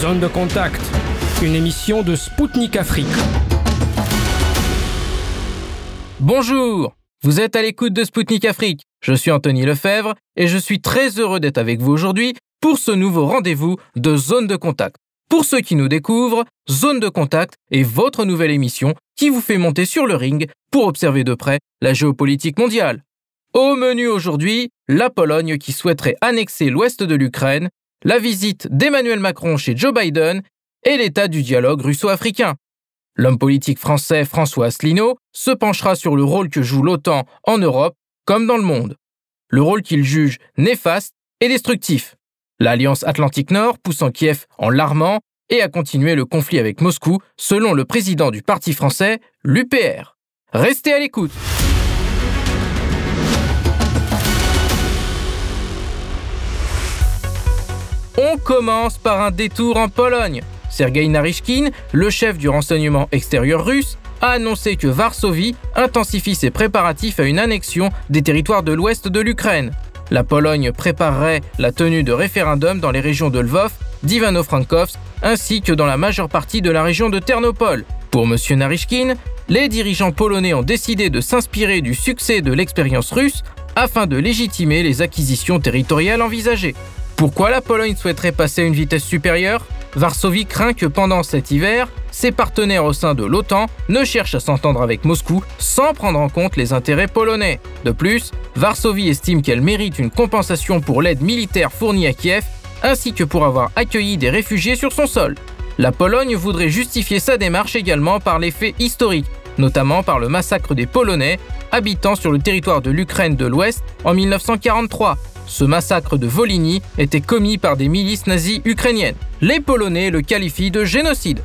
Zone de contact, une émission de Spoutnik Afrique. Bonjour, vous êtes à l'écoute de Spoutnik Afrique. Je suis Anthony Lefebvre et je suis très heureux d'être avec vous aujourd'hui pour ce nouveau rendez-vous de Zone de contact. Pour ceux qui nous découvrent, Zone de contact est votre nouvelle émission qui vous fait monter sur le ring pour observer de près la géopolitique mondiale. Au menu aujourd'hui, la Pologne qui souhaiterait annexer l'ouest de l'Ukraine, la visite d'Emmanuel Macron chez Joe Biden et l'état du dialogue russo-africain. L'homme politique français François Asselineau se penchera sur le rôle que joue l'OTAN en Europe comme dans le monde. Le rôle qu'il juge néfaste et destructif. L'Alliance Atlantique Nord poussant Kiev en l'armant et à continuer le conflit avec Moscou, selon le président du parti français, l'UPR. Restez à l'écoute. On commence par un détour en Pologne. Sergei Narishkin, le chef du renseignement extérieur russe, a annoncé que Varsovie intensifie ses préparatifs à une annexion des territoires de l'ouest de l'Ukraine. La Pologne préparerait la tenue de référendums dans les régions de Lvov, d'Ivano-Frankivsk, ainsi que dans la majeure partie de la région de Ternopol. Pour M. Narishkin, les dirigeants polonais ont décidé de s'inspirer du succès de l'expérience russe afin de légitimer les acquisitions territoriales envisagées. Pourquoi la Pologne souhaiterait passer à une vitesse supérieure? Varsovie craint que pendant cet hiver, ses partenaires au sein de l'OTAN ne cherchent à s'entendre avec Moscou sans prendre en compte les intérêts polonais. De plus, Varsovie estime qu'elle mérite une compensation pour l'aide militaire fournie à Kiev ainsi que pour avoir accueilli des réfugiés sur son sol. La Pologne voudrait justifier sa démarche également par les faits historiques, notamment par le massacre des Polonais habitant sur le territoire de l'Ukraine de l'Ouest en 1943, ce massacre de Volhynie était commis par des milices nazies ukrainiennes. Les Polonais le qualifient de génocide.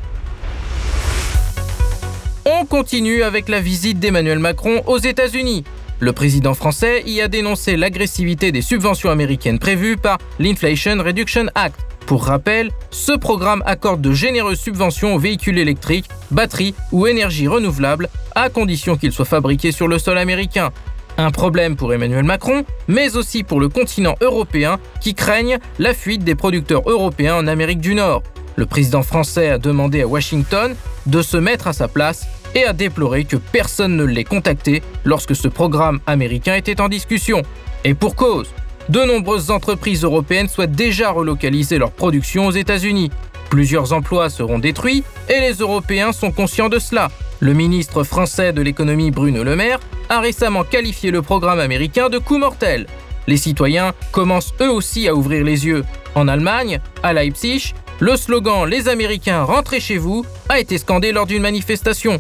On continue avec la visite d'Emmanuel Macron aux États-Unis. Le président français y a dénoncé l'agressivité des subventions américaines prévues par l'Inflation Reduction Act. Pour rappel, ce programme accorde de généreuses subventions aux véhicules électriques, batteries ou énergies renouvelables, à condition qu'ils soient fabriqués sur le sol américain. Un problème pour Emmanuel Macron, mais aussi pour le continent européen qui craignent la fuite des producteurs européens en Amérique du Nord. Le président français a demandé à Washington de se mettre à sa place et a déploré que personne ne l'ait contacté lorsque ce programme américain était en discussion. Et pour cause, de nombreuses entreprises européennes souhaitent déjà relocaliser leur production aux États-Unis. Plusieurs emplois seront détruits et les Européens sont conscients de cela. Le ministre français de l'économie Bruno Le Maire a récemment qualifié le programme américain de coup mortel. Les citoyens commencent eux aussi à ouvrir les yeux. En Allemagne, à Leipzig, le slogan Les Américains rentrez chez vous a été scandé lors d'une manifestation.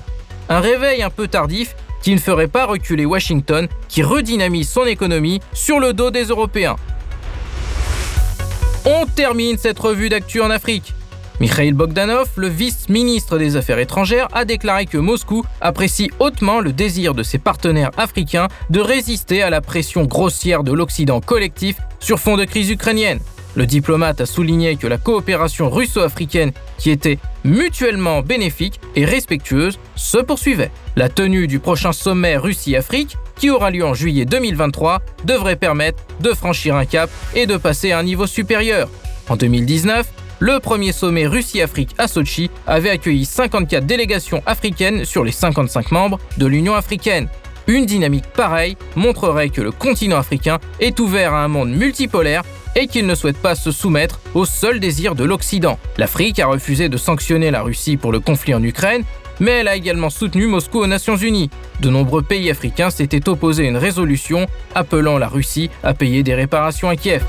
Un réveil un peu tardif qui ne ferait pas reculer Washington, qui redynamise son économie sur le dos des Européens. On termine cette revue d'actu en Afrique. Mikhail Bogdanov, le vice-ministre des Affaires étrangères, a déclaré que Moscou apprécie hautement le désir de ses partenaires africains de résister à la pression grossière de l'Occident collectif sur fond de crise ukrainienne. Le diplomate a souligné que la coopération russo-africaine, qui était mutuellement bénéfique et respectueuse, se poursuivait. La tenue du prochain sommet Russie-Afrique, qui aura lieu en juillet 2023, devrait permettre de franchir un cap et de passer à un niveau supérieur. En 2019, le premier sommet Russie-Afrique à Sochi avait accueilli 54 délégations africaines sur les 55 membres de l'Union africaine. Une dynamique pareille montrerait que le continent africain est ouvert à un monde multipolaire et qu'il ne souhaite pas se soumettre au seul désir de l'Occident. L'Afrique a refusé de sanctionner la Russie pour le conflit en Ukraine, mais elle a également soutenu Moscou aux Nations Unies. De nombreux pays africains s'étaient opposés à une résolution appelant la Russie à payer des réparations à Kiev.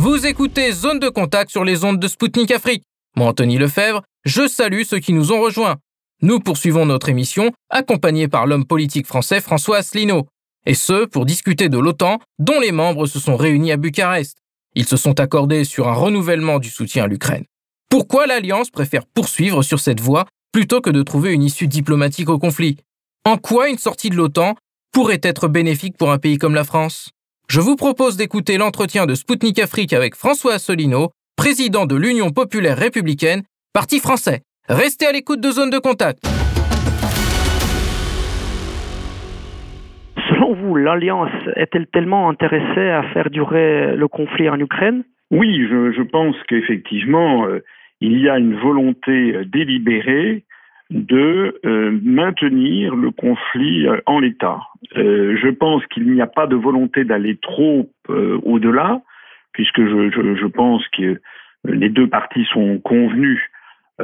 Vous écoutez Zone de contact sur les ondes de Spoutnik Afrique. Moi, Anthony Lefebvre, je salue ceux qui nous ont rejoints. Nous poursuivons notre émission, accompagnés par l'homme politique français François Asselineau, et ce, pour discuter de l'OTAN, dont les membres se sont réunis à Bucarest. Ils se sont accordés sur un renouvellement du soutien à l'Ukraine. Pourquoi l'Alliance préfère poursuivre sur cette voie plutôt que de trouver une issue diplomatique au conflit? En quoi une sortie de l'OTAN pourrait être bénéfique pour un pays comme la France? Je vous propose d'écouter l'entretien de Spoutnik Afrique avec François Asselineau, président de l'Union populaire républicaine, parti français. Restez à l'écoute de Zone de Contact. Selon vous, l'Alliance est-elle tellement intéressée à faire durer le conflit en Ukraine? Oui, je, pense qu'effectivement, euh, il y a une volonté euh, délibérée de euh, maintenir le conflit en l'état. je pense qu'il n'y a pas de volonté d'aller trop au-delà, puisque je, pense que les deux parties sont convenues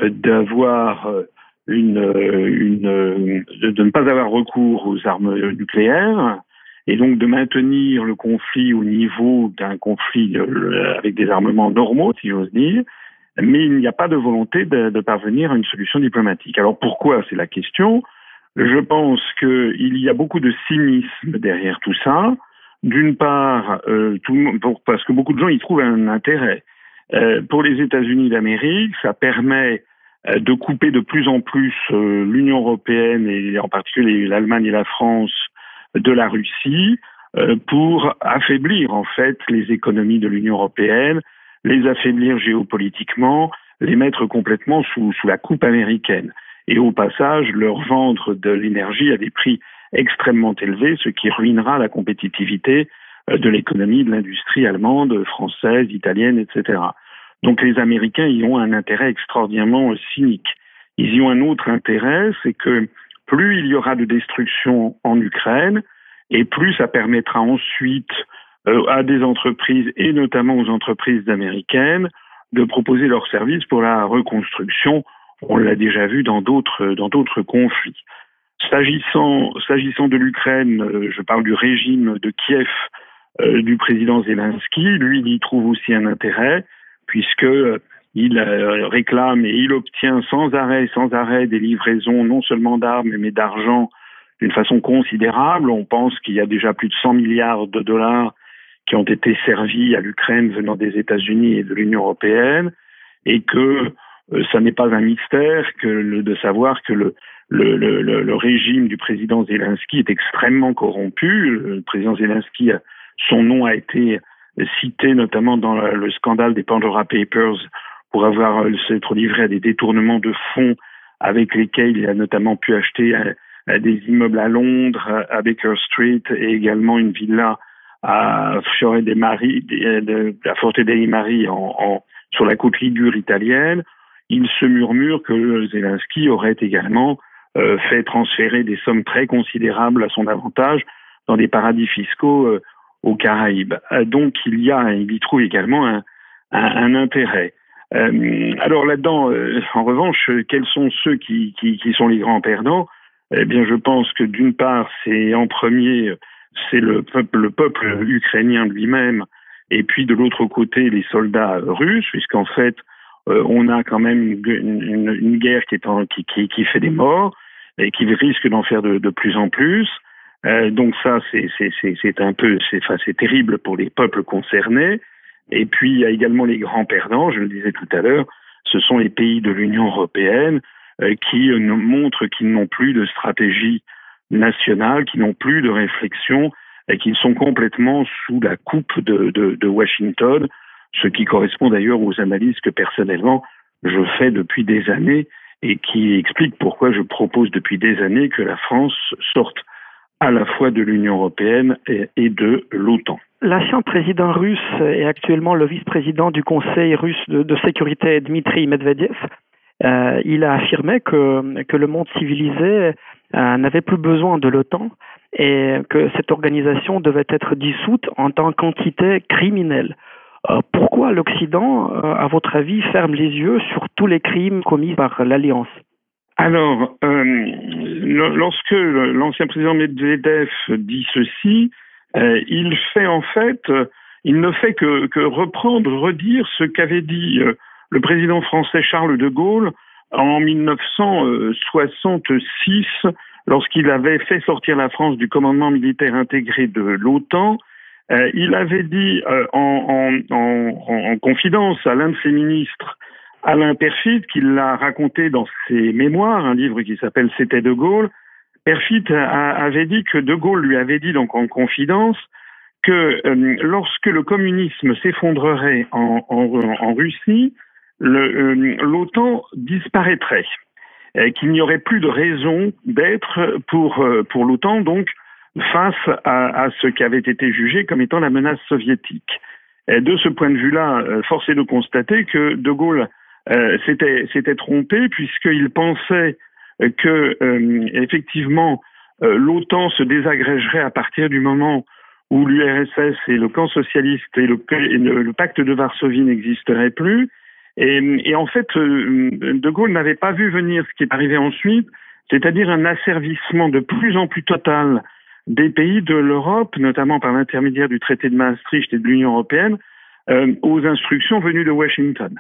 d'avoir une, une, de ne pas avoir recours aux armes nucléaires et donc de maintenir le conflit au niveau d'un conflit euh, avec des armements normaux, si j'ose dire, mais il n'y a pas de volonté de, de, parvenir à une solution diplomatique. Alors pourquoi C'est la question. Je pense qu'il y a beaucoup de cynisme derrière tout ça. D'une part, euh, tout, parce que beaucoup de gens y trouvent un intérêt. Euh, pour les États-Unis d'Amérique, ça permet euh, de couper de plus en plus euh, l'Union européenne et en particulier l'Allemagne et la France de la Russie euh, pour affaiblir en fait les économies de l'Union européenne, les affaiblir géopolitiquement, les mettre complètement sous, sous la coupe américaine et au passage leur vendre de l'énergie à des prix extrêmement élevés, ce qui ruinera la compétitivité de l'économie de l'industrie allemande, française, italienne, etc. Donc les Américains y ont un intérêt extraordinairement cynique. Ils y ont un autre intérêt, c'est que plus il y aura de destruction en Ukraine, et plus ça permettra ensuite euh, à des entreprises, et notamment aux entreprises américaines, de proposer leurs services pour la reconstruction. On l'a déjà vu dans d'autres dans d'autres conflits. S'agissant s'agissant de l'Ukraine, euh, je parle du régime de Kiev euh, du président Zelensky. Lui, il y trouve aussi un intérêt puisque euh, il euh, réclame et il obtient sans arrêt, sans arrêt des livraisons non seulement d'armes mais d'argent d'une façon considérable. On pense qu'il y a déjà plus de 100 milliards de dollars qui ont été servis à l'Ukraine venant des États-Unis et de l'Union européenne, et que euh, ça n'est pas un mystère que de savoir que le, le, le, le, régime du président Zelensky est extrêmement corrompu. Le président Zelensky, son nom a été cité notamment dans le scandale des Pandora Papers pour avoir euh, s'être livré à des détournements de fonds avec lesquels il a notamment pu acheter euh, euh, des immeubles à Londres, à Baker Street et également une villa à Fiore dei Mari, à Forte dei Mari en, en, sur la côte ligure italienne. Il se murmure que Zelensky aurait également fait transférer des sommes très considérables à son avantage dans des paradis fiscaux aux Caraïbes. Euh, donc il y a, il y trouve également un, un, intérêt. Euh, alors là-dedans, euh, en revanche, quels sont ceux qui, qui, qui, sont les grands perdants? Eh bien, je pense que d'une part, c'est en premier, c'est le peuple, le peuple ukrainien lui-même, et puis de l'autre côté, les soldats russes, puisqu'en fait, on a quand même une, guerre qui, est en, qui, qui, fait des morts et qui risque d'en faire de, plus en plus. Euh, donc ça, c'est un peu, c'est terrible pour les peuples concernés. Et puis il y a également les grands perdants, je le disais tout à l'heure, ce sont les pays de l'Union européenne euh, qui euh, montrent qu'ils n'ont plus de stratégie nationale, qui n'ont plus de réflexion et qui sont complètement sous la coupe de, Washington, ce qui correspond d'ailleurs aux analyses que personnellement je fais depuis des années et qui explique pourquoi je propose depuis des années que la France sorte à la fois de l'Union européenne et, de l'OTAN. L'ancien président russe et actuellement le vice-président du Conseil russe de, sécurité, Dmitri Medvedev, euh, il a affirmé que, le monde civilisé n'avait plus besoin de l'OTAN et que cette organisation devait être dissoute en tant qu'entité criminelle. Euh, pourquoi l'Occident, à votre avis, ferme les yeux sur tous les crimes commis par l'Alliance? Alors, euh, lorsque l'ancien président Medvedev dit ceci, euh, il fait en fait, il ne fait que, reprendre, redire ce qu'avait dit euh, le président français Charles de Gaulle en 1966, lorsqu'il avait fait sortir la France du commandement militaire intégré de l'OTAN. il avait dit en, en, en, confidence à l'un de ses ministres Alain Perfit, qui l'a raconté dans ses mémoires, un livre qui s'appelle C'était de Gaulle. Perfit avait dit que de Gaulle lui avait dit donc en confidence que euh, lorsque le communisme s'effondrerait en, Russie, euh, l'OTAN disparaîtrait, qu'il n'y aurait plus de raison d'être pour, euh, l'OTAN, donc face à, ce qui avait été jugé comme étant la menace soviétique. De ce point de vue-là, euh, force est de constater que De Gaulle euh, s'était trompé puisqu'il pensait que euh, effectivement l'OTAN se désagrégerait à partir du moment où l'URSS et le camp socialiste et le, pacte de Varsovie n'existeraient plus. Et, en fait, De Gaulle n'avait pas vu venir ce qui est arrivé ensuite, c'est-à-dire un asservissement de plus en plus total des pays de l'Europe, notamment par l'intermédiaire du traité de Maastricht et de l'Union européenne, euh, aux instructions venues de Washington.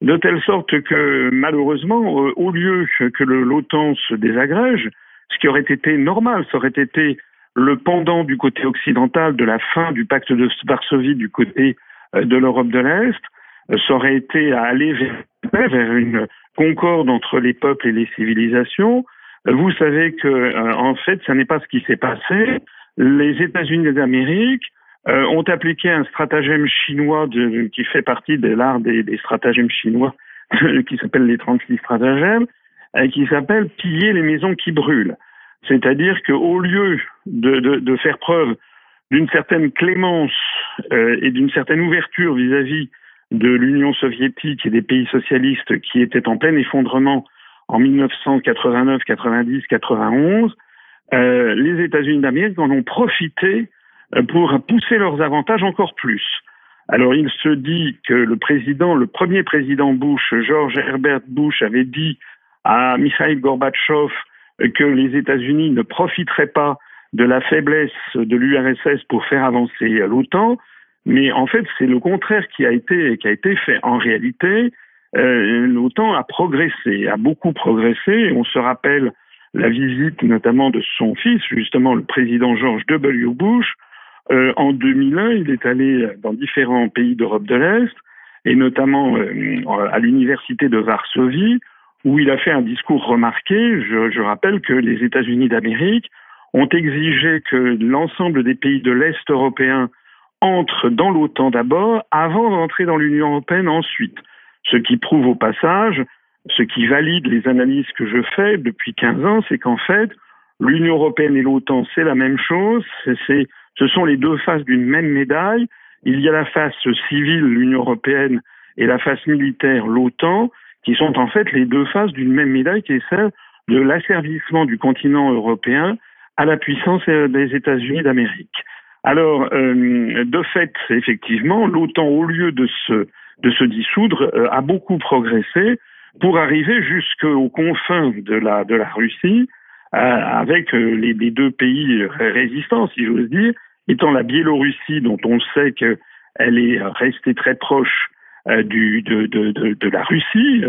De telle sorte que, malheureusement, euh, au lieu que l'OTAN se désagrège, ce qui aurait été normal, ça aurait été le pendant du côté occidental de la fin du pacte de Varsovie du côté euh, de l'Europe de l'Est, ça aurait été à aller vers, une concorde entre les peuples et les civilisations, vous savez que, euh, en fait, ce n'est pas ce qui s'est passé. Les États-Unis d'Amérique euh, ont appliqué un stratagème chinois de, qui fait partie de l'art des, des, stratagèmes chinois, qui s'appelle les 36 stratagèmes, et qui s'appelle piller les maisons qui brûlent. C'est-à-dire qu'au lieu de, de, de, faire preuve d'une certaine clémence euh, et d'une certaine ouverture vis-à-vis de l'Union soviétique et des pays socialistes qui étaient en plein effondrement en 1989, 90, 91, euh, les États-Unis d'Amérique en ont profité euh, pour pousser leurs avantages encore plus. Alors il se dit que le président, le premier président Bush, George Herbert Bush, avait dit à Mikhail Gorbatchev que les États-Unis ne profiteraient pas de la faiblesse de l'URSS pour faire avancer l'OTAN, mais en fait c'est le contraire qui a été qui a été fait. En réalité, euh, l'OTAN a progressé, a beaucoup progressé. On se rappelle la visite notamment de son fils, justement le président George W. Bush. Euh, en 2001, il est allé dans différents pays d'Europe de l'Est, et notamment euh, à l'université de Varsovie, où il a fait un discours remarqué. Je, je rappelle que les États-Unis d'Amérique ont exigé que l'ensemble des pays de l'Est européen entrent dans l'OTAN d'abord, avant d'entrer dans l'Union européenne ensuite. Ce qui prouve au passage, ce qui valide les analyses que je fais depuis 15 ans, c'est qu'en fait, l'Union européenne et l'OTAN, c'est la même chose, ce sont les deux faces d'une même médaille. Il y a la face civile, l'Union européenne, et la face militaire, l'OTAN, qui sont en fait les deux faces d'une même médaille, qui est celle de l'asservissement du continent européen à la puissance des États-Unis d'Amérique. Alors, euh, de fait, effectivement, l'OTAN, au lieu de se dissoudre euh, a beaucoup progressé pour arriver jusqu'aux confins de la, Russie, euh, avec les, deux pays résistants, si j'ose dire, étant la Biélorussie, dont on sait qu'elle est restée très proche de, la Russie,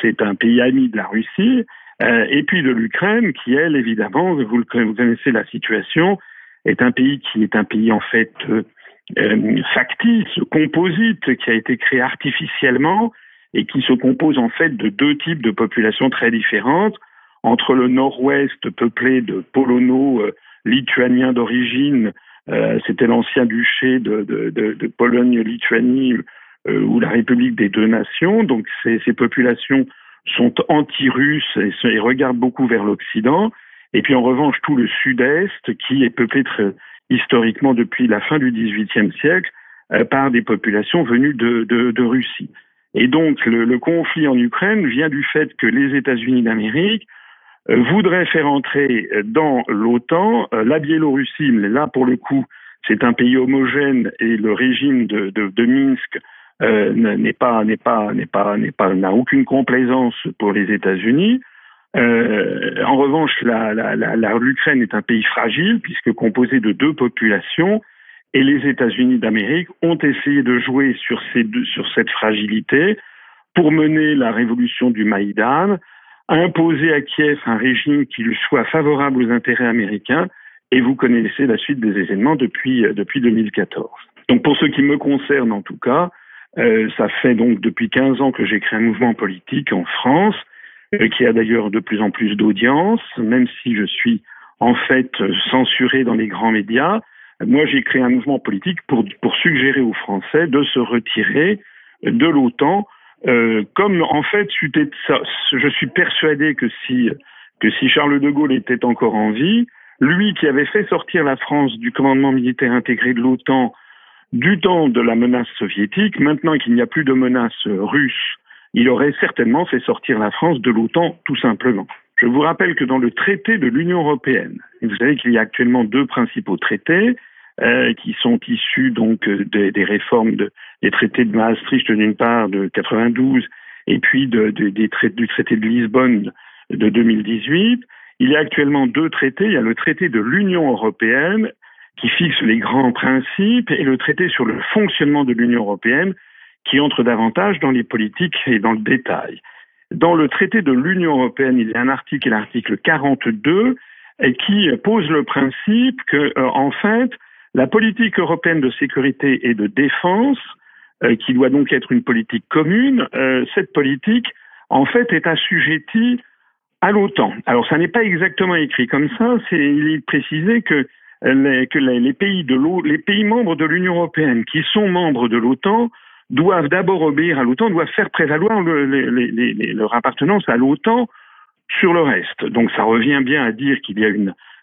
c'est un pays ami de la Russie, et puis de l'Ukraine, qui, elle, évidemment, vous connaissez la situation, est un pays qui est un pays en fait euh, factice, composite, qui a été créé artificiellement et qui se compose en fait de deux types de populations très différentes. Entre le nord-ouest peuplé de polono-lituaniens euh, d'origine, euh, c'était l'ancien duché de, de, de, de Pologne-Lituanie euh, ou la République des deux nations. Donc ces, ces populations sont anti-russes et, regardent beaucoup vers l'Occident. Et puis en revanche, tout le sud-est, qui est peuplé très, historiquement depuis la fin du XVIIIe siècle euh, par des populations venues de, Russie. Et donc le, conflit en Ukraine vient du fait que les États-Unis d'Amérique euh, voudraient faire entrer dans l'OTAN euh, la Biélorussie, mais là pour le coup c'est un pays homogène et le régime de, Minsk euh, n'a aucune complaisance pour les États-Unis. Euh, en revanche, l'Ukraine est un pays fragile puisque composé de deux populations et les États-Unis d'Amérique ont essayé de jouer sur, ces deux, sur cette fragilité pour mener la révolution du Maïdan, imposer à Kiev un régime qui lui soit favorable aux intérêts américains et vous connaissez la suite des événements depuis, euh, depuis 2014. Donc pour ce qui me concerne en tout cas, euh, ça fait donc depuis 15 ans que j'ai créé un mouvement politique en France qui a d'ailleurs de plus en plus d'audience, même si je suis en fait censuré dans les grands médias. Moi, j'ai créé un mouvement politique pour, pour suggérer aux Français de se retirer de l'OTAN, euh, comme en fait, je suis persuadé que si, que si Charles de Gaulle était encore en vie, lui qui avait fait sortir la France du commandement militaire intégré de l'OTAN du temps de la menace soviétique, maintenant qu'il n'y a plus de menace russe, il aurait certainement fait sortir la France de l'OTAN tout simplement. Je vous rappelle que dans le traité de l'Union européenne, vous savez qu'il y a actuellement deux principaux traités euh, qui sont issus donc euh, des, réformes des traités de Maastricht d'une part de 92 et puis du traité de Lisbonne de 2018. Il y a actuellement deux traités. Il y a le traité de l'Union européenne qui fixe les grands principes et le traité sur le fonctionnement de l'Union européenne qui entre davantage dans les politiques et dans le détail. Dans le traité de l'Union européenne, il y a un article, l'article 42, qui pose le principe que, euh, en fait, la politique européenne de sécurité et de défense, euh, qui doit donc être une politique commune, euh, cette politique, en fait, est assujettie à l'OTAN. Alors, ça n'est pas exactement écrit comme ça. C'est, il est précisé que les, pays membres de l'Union européenne qui sont membres de l'OTAN doivent d'abord obéir à l'OTAN, doivent faire prévaloir leur appartenance à l'OTAN sur le reste. Donc ça revient bien à dire qu'il y a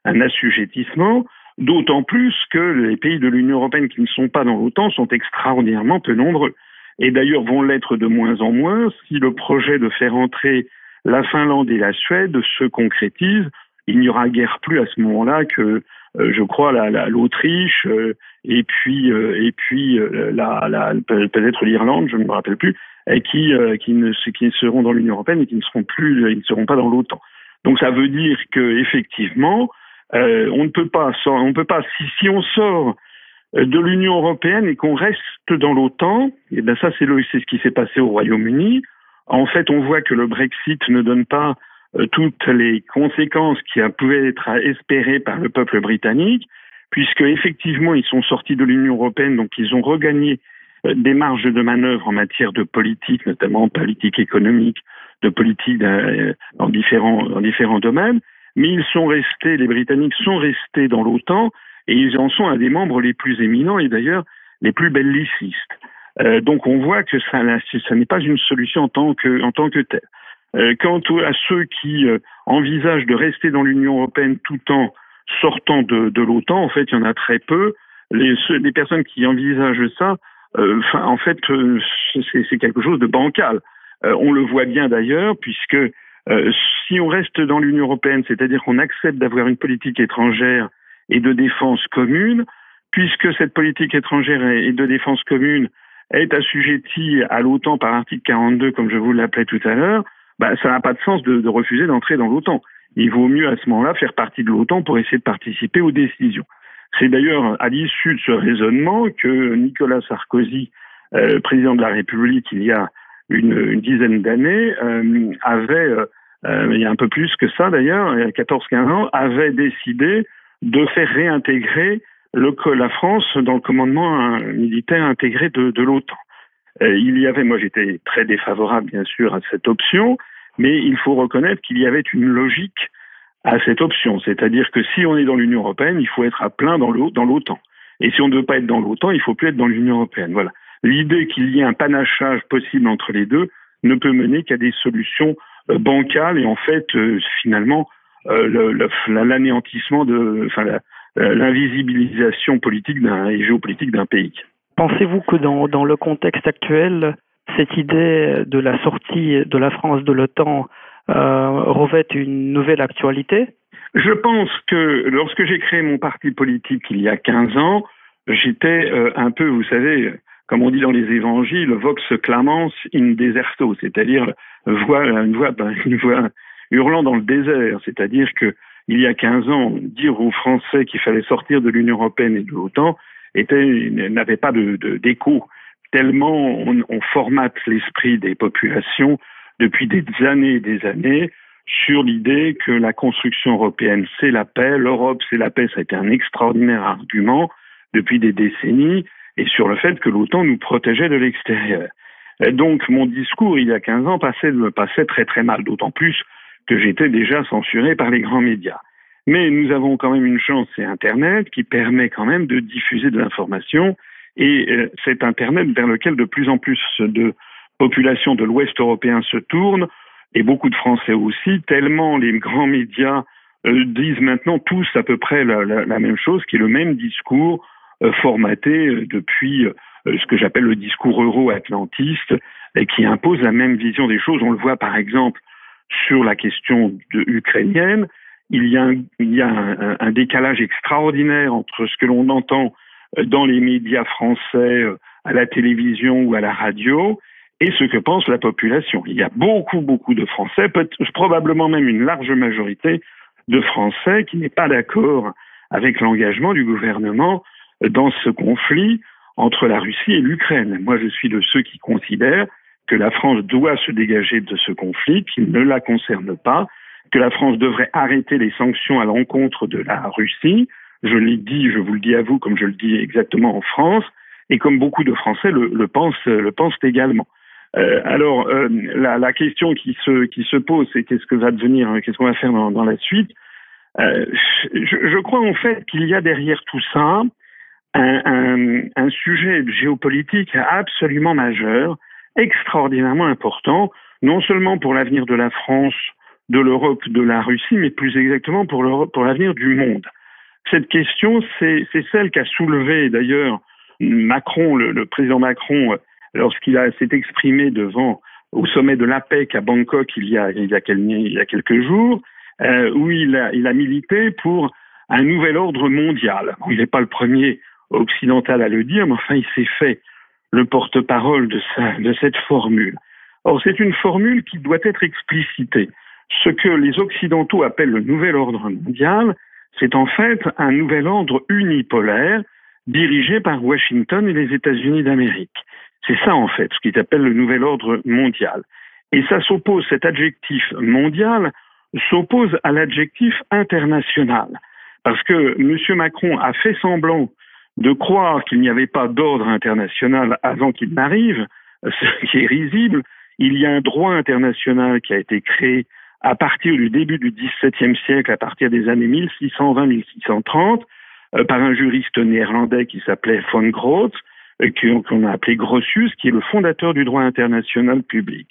un assujettissement, d'autant plus que les pays de l'Union européenne qui ne sont pas dans l'OTAN sont extraordinairement peu nombreux. Et d'ailleurs vont l'être de moins en moins si le projet de faire entrer la Finlande et la Suède se concrétise. Il n'y aura guère plus à ce moment-là que je crois, l'Autriche, la, euh, et puis, euh, et puis la, peut-être l'Irlande, je ne me rappelle plus, qui, qui, ne, qui seront dans l'Union européenne et qui ne seront plus, ils ne seront pas dans l'OTAN. Donc ça veut dire que effectivement, on ne peut pas, on peut pas, si, si on sort de l'Union européenne et qu'on reste dans l'OTAN, et eh bien ça c'est ce qui s'est passé au Royaume-Uni. En fait, on voit que le Brexit ne donne pas euh, toutes les conséquences qui pouvaient être espérées par le peuple britannique, puisque effectivement ils sont sortis de l'Union européenne, donc ils ont regagné euh, des marges de manœuvre en matière de politique, notamment politique économique, de politique euh, dans différents, dans différents domaines, mais ils sont restés, les Britanniques sont restés dans l'OTAN et ils en sont un des membres les plus éminents et d'ailleurs les plus bellicistes. Euh, donc on voit que ça, ça n'est pas une solution en tant que, en tant que telle. Euh, quant à ceux qui euh, envisagent de rester dans l'Union européenne tout en sortant de, de l'OTAN, en fait, il y en a très peu. Les, les personnes qui envisagent ça, euh, en fait, c'est quelque chose de bancal. on le voit bien d'ailleurs, puisque si on reste dans l'Union européenne, c'est-à-dire qu'on accepte d'avoir une politique étrangère et de défense commune, puisque cette politique étrangère et de défense commune est assujettie à l'OTAN par l'article 42, comme je vous l'appelais tout à l'heure, bah, ça n'a pas de sens de, de refuser d'entrer dans l'OTAN. Il vaut mieux à ce moment-là faire partie de l'OTAN pour essayer de participer aux décisions. C'est d'ailleurs à l'issue de ce raisonnement que Nicolas Sarkozy, euh, président de la République, il y a une, une dizaine d'années, euh, avait, euh, euh il y a un peu plus que ça d'ailleurs, il y a 14-15 ans, avait décidé de faire réintégrer le, la France dans le commandement euh, militaire intégré de, de l'OTAN. Euh, il y avait, moi j'étais très défavorable bien sûr à cette option, mais il faut reconnaître qu'il y avait une logique à cette option. C'est-à-dire que si on est dans l'Union européenne, il faut être à plein dans l'OTAN. Et si on ne veut pas être dans l'OTAN, il faut plus être dans l'Union européenne. Voilà. L'idée qu'il y ait un panachage possible entre les deux ne peut mener qu'à des solutions euh, bancales et en fait, euh, finalement, euh, l'anéantissement de, enfin, l'invisibilisation politique et géopolitique d'un pays. Pensez-vous que dans, le contexte actuel, cette idée de la sortie de la France de l'OTAN euh, revêt une nouvelle actualité? Je pense que lorsque j'ai créé mon parti politique il y a 15 ans, j'étais euh, un peu, vous savez, comme on dit dans les évangiles, vox clamans in deserto, c'est-à-dire une, voix, ben, une voix hurlant dans le désert, c'est-à-dire que il y a 15 ans, dire aux Français qu'il fallait sortir de l'Union européenne et de l'OTAN n'avait pas d'écho. De, tellement on, formate l'esprit des populations depuis des années et des années sur l'idée que la construction européenne, c'est la paix, l'Europe, c'est la paix, ça a été un extraordinaire argument depuis des décennies, et sur le fait que l'OTAN nous protégeait de l'extérieur. Donc mon discours, il y a 15 ans, me passait très très mal, d'autant plus que j'étais déjà censuré par les grands médias. Mais nous avons quand même une chance, c'est Internet, qui permet quand même de diffuser de l'information et euh, c'est Internet vers lequel de plus en plus de populations de l'Ouest européen se tournent, et beaucoup de Français aussi, tellement les grands médias euh, disent maintenant tous à peu près la, même chose, qui est le même discours euh, formaté euh, depuis ce que j'appelle le discours euro-atlantiste, et qui impose la même vision des choses. On le voit par exemple sur la question ukrainienne. Il y a, un, décalage extraordinaire entre ce que l'on entend dans les médias français, à la télévision ou à la radio, et ce que pense la population. Il y a beaucoup, beaucoup de Français, probablement même une large majorité de Français qui n'est pas d'accord avec l'engagement du gouvernement dans ce conflit entre la Russie et l'Ukraine. Moi, je suis de ceux qui considèrent que la France doit se dégager de ce conflit, qu'il ne la concerne pas, que la France devrait arrêter les sanctions à l'encontre de la Russie. Je l'ai dit, je vous le dis à vous, comme je le dis exactement en France, et comme beaucoup de Français le, pensent, le pensent également. Euh, alors, euh, la, la, question qui se, qui se pose, c'est qu'est-ce que va devenir, qu'est-ce qu'on va faire dans, dans la suite? Euh, je, je, crois en fait qu'il y a derrière tout ça un, un, un, sujet géopolitique absolument majeur, extraordinairement important, non seulement pour l'avenir de la France, de l'Europe, de la Russie, mais plus exactement pour, pour l'avenir du monde. Cette question, c'est celle qu'a soulevée d'ailleurs Macron, le, président Macron, lorsqu'il s'est exprimé devant au sommet de l'APEC à Bangkok il y a, il y a, il y a quelques jours, euh, où il a, il a milité pour un nouvel ordre mondial. il n'est pas le premier occidental à le dire, mais enfin, il s'est fait le porte-parole de, de cette formule. Or, c'est une formule qui doit être explicitée. Ce que les Occidentaux appellent le nouvel ordre mondial, c'est en fait un nouvel ordre unipolaire dirigé par Washington et les États-Unis d'Amérique. C'est ça, en fait, ce qu'ils appellent le nouvel ordre mondial. Et ça s'oppose, cet adjectif mondial s'oppose à l'adjectif international. Parce que M. Macron a fait semblant de croire qu'il n'y avait pas d'ordre international avant qu'il n'arrive, ce qui est risible. Il y a un droit international qui a été créé à partir du début du XVIIe siècle, à partir des années 1620-1630, euh, par un juriste néerlandais qui s'appelait von Grothe, euh, qu'on a appelé Grotius, qui est le fondateur du droit international public.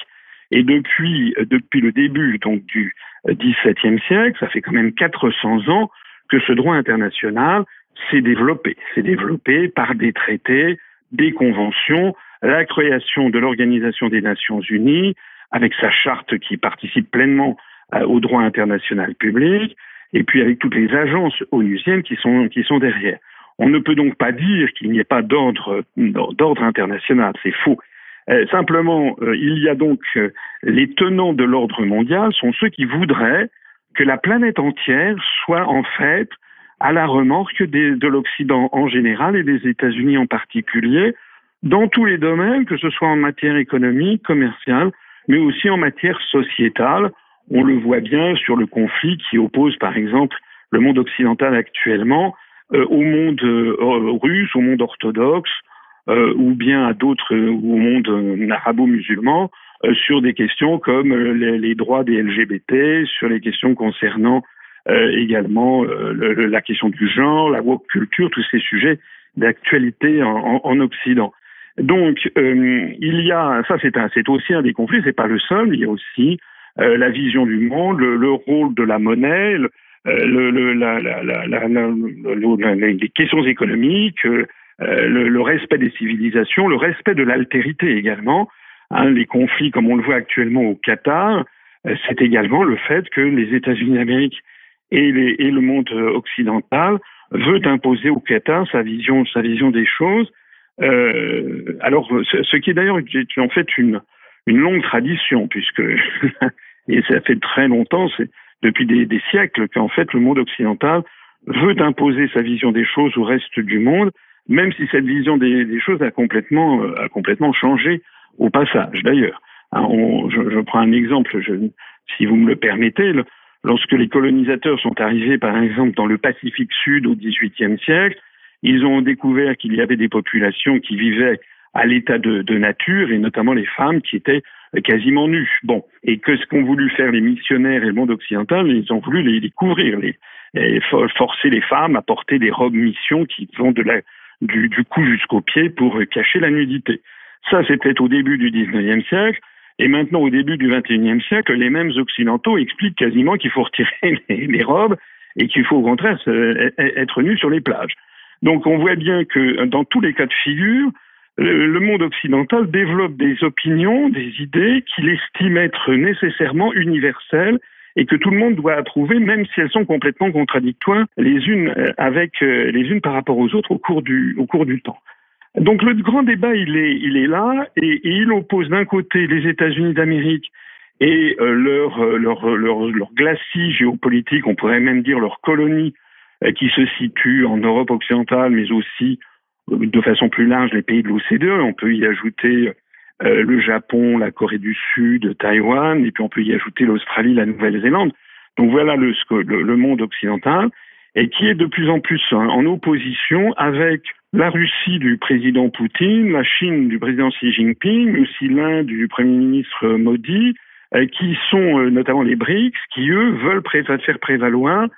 Et depuis, euh, depuis le début donc du XVIIe siècle, ça fait quand même 400 ans que ce droit international s'est développé. S'est développé par des traités, des conventions, la création de l'Organisation des Nations Unies, avec sa charte qui participe pleinement au droit international public, et puis avec toutes les agences onusiennes qui sont, qui sont derrière. On ne peut donc pas dire qu'il n'y ait pas d'ordre, international, c'est faux. Euh, simplement, euh, il y a donc euh, les tenants de l'ordre mondial sont ceux qui voudraient que la planète entière soit en fait à la remorque de l'Occident en général et des États-Unis en particulier, dans tous les domaines, que ce soit en matière économique, commerciale, mais aussi en matière sociétale, on le voit bien sur le conflit qui oppose, par exemple, le monde occidental actuellement euh, au monde euh, russe, au monde orthodoxe, euh, ou bien à d'autres, au monde arabo-musulman, sur des questions comme les, droits des LGBT, sur les questions concernant également la question du genre, la woke culture, tous ces sujets d'actualité en, en, Occident. Donc, il y a, ça c'est aussi un des conflits, c'est pas le seul, il y a aussi euh, la vision du monde, le, rôle de la monnaie, les questions économiques, euh, le, respect des civilisations, le respect de l'altérité également. Les conflits, comme on le voit actuellement au Qatar, euh, c'est également le fait que les États-Unis d'Amérique et, le monde occidental veut imposer au Qatar sa vision des choses. Euh, alors, ce, qui est d'ailleurs en fait une, une longue tradition, puisque Et ça fait très longtemps, c'est depuis des, des siècles, qu'en fait le monde occidental veut imposer sa vision des choses au reste du monde, même si cette vision des, des choses a complètement, euh, a complètement changé au passage. D'ailleurs, hein, je, je, prends un exemple, je, si vous me le permettez. Lorsque les colonisateurs sont arrivés, par exemple, dans le Pacifique Sud au XVIIIe siècle, ils ont découvert qu'il y avait des populations qui vivaient à l'état de, nature, et notamment les femmes qui étaient quasiment nus. Bon, et que ce qu'ont voulu faire les missionnaires et le monde occidental, ils ont voulu les, les couvrir, les, forcer les femmes à porter des robes mission qui vont de la, du, cou jusqu'au pied pour cacher la nudité. Ça, c'était au début du 19e siècle. Et maintenant, au début du XXIe siècle, les mêmes occidentaux expliquent quasiment qu'il faut retirer les, robes et qu'il faut au contraire être nu sur les plages. Donc on voit bien que dans tous les cas de figure, le monde occidental développe des opinions, des idées qu'il estime être nécessairement universelles et que tout le monde doit approuver, même si elles sont complètement contradictoires les unes euh, avec euh, les unes par rapport aux autres au cours du, au cours du temps. Donc le grand débat, il est, il est là, et, il oppose d'un côté les États-Unis d'Amérique et euh, leur, leur, leur, leur, glacis géopolitique, on pourrait même dire leur colonie, qui se situe en Europe occidentale, mais aussi de façon plus large les pays de l'OCDE. On peut y ajouter euh, le Japon, la Corée du Sud, Taïwan, et puis on peut y ajouter l'Australie, la Nouvelle-Zélande. Donc voilà le, le, monde occidental, et qui est de plus en plus en opposition avec la Russie du président Poutine, la Chine du président Xi Jinping, mais aussi l'Inde du Premier ministre Modi, euh, qui sont euh, notamment les BRICS, qui eux veulent faire prévaloir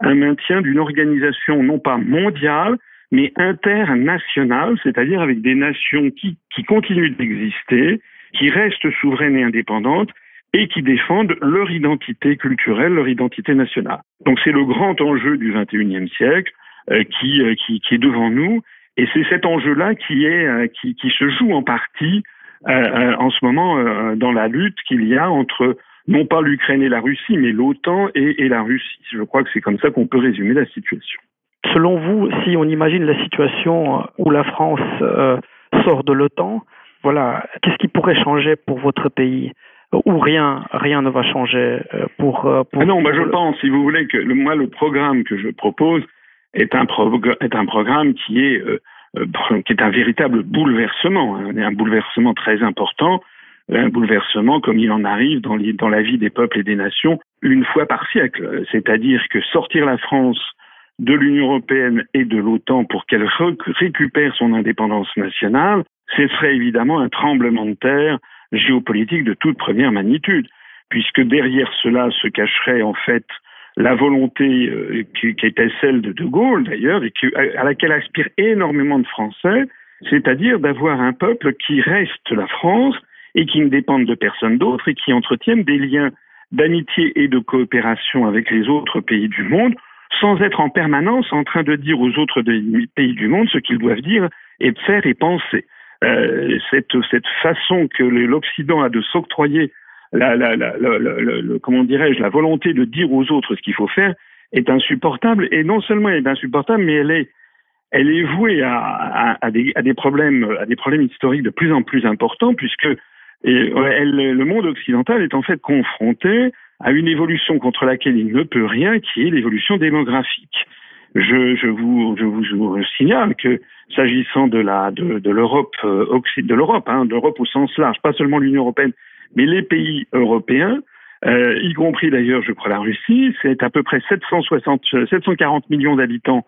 un maintien d'une organisation non pas mondiale, mais internationale, c'est-à-dire avec des nations qui, qui continuent d'exister, qui restent souveraines et indépendantes, et qui défendent leur identité culturelle, leur identité nationale. Donc c'est le grand enjeu du XXIe siècle euh, qui, euh, qui, qui, est devant nous, et c'est cet enjeu-là qui, est, euh, qui, qui, se joue en partie en ce moment dans la lutte qu'il y a entre non pas l'Ukraine et la Russie, mais l'OTAN et, et la Russie. Je crois que c'est comme ça qu'on peut résumer la situation. Selon vous, si on imagine la situation où la France euh, sort de l'OTAN, voilà, qu'est-ce qui pourrait changer pour votre pays? Ou rien, rien ne va changer euh, pour. Euh, pour ah non, bah je pense, si vous voulez, que le, moi le programme que je propose est un, est un programme qui est qui est un véritable bouleversement, hein, un bouleversement très important, un bouleversement comme il en arrive dans, la vie des peuples et des nations une fois par siècle. C'est-à-dire que sortir la France de l'Union européenne et de l'OTAN pour qu'elle récupère son indépendance nationale, ce serait évidemment un tremblement de terre géopolitique de toute première magnitude, puisque derrière cela se cacherait en fait la volonté euh, qui, était celle de De Gaulle d'ailleurs, et à laquelle aspirent énormément de Français, c'est-à-dire d'avoir un peuple qui reste la France et qui ne dépende de personne d'autre et qui entretienne des liens d'amitié et de coopération avec les autres pays du monde sans être en permanence en train de dire aux autres pays du monde ce qu'ils doivent dire et faire et penser. Euh, cette, cette façon que l'Occident a de s'octroyer la, la, la, comment dirais-je, la volonté de dire aux autres ce qu'il faut faire est insupportable. Et non seulement elle est insupportable, mais elle est, elle est vouée à, à, des, à, des, problèmes, à des problèmes historiques de plus en plus importants, puisque et, elle, le monde occidental est en fait confronté à une évolution contre laquelle il ne peut rien, qui est l'évolution démographique. Je, vous, je, signale que s'agissant de la de, l'Europe euh, de l'Europe, hein, au sens large, pas seulement l'Union européenne, mais les pays européens, euh, y compris d'ailleurs, je crois, la Russie, c'est à peu près 760, 740 millions d'habitants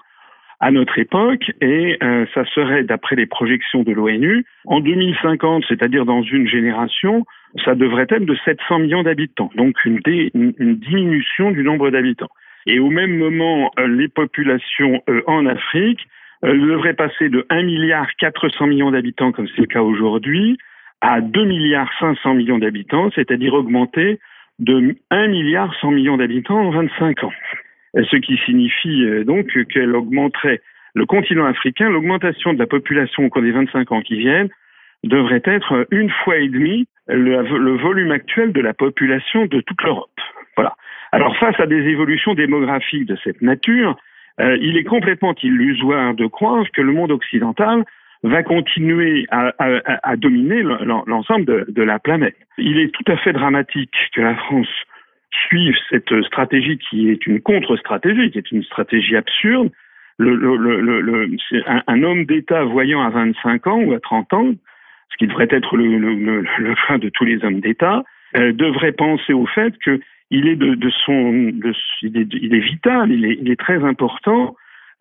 à notre époque, et euh, ça serait, d'après les projections de l'ONU, en 2050, c'est-à-dire dans une génération, ça devrait être de 700 millions d'habitants, donc une, une, diminution du nombre d'habitants. Et au même moment, euh, les populations euh, en Afrique euh, devraient passer de 1 milliard 400 millions d'habitants, comme c'est le cas aujourd'hui, à 2 milliards 500 millions d'habitants, c'est-à-dire augmenter de 1 milliard 100 millions d'habitants en 25 ans. Ce qui signifie donc qu'elle augmenterait le continent africain, l'augmentation de la population au cours des 25 ans qui viennent devrait être une fois et demie le, volume actuel de la population de toute l'Europe. Voilà. Alors face à des évolutions démographiques de cette nature, euh, il est complètement illusoire de croire que le monde occidental va continuer à, dominer l'ensemble de, la planète. Il est tout à fait dramatique que la France suive cette stratégie qui est une contre-stratégie, qui est une stratégie absurde. Un, homme d'État voyant à 25 ans ou à 30 ans ce qui devrait être le, fin de tous les hommes d'État, euh, devrait penser au fait que il est il, est, vital, il est, il est très important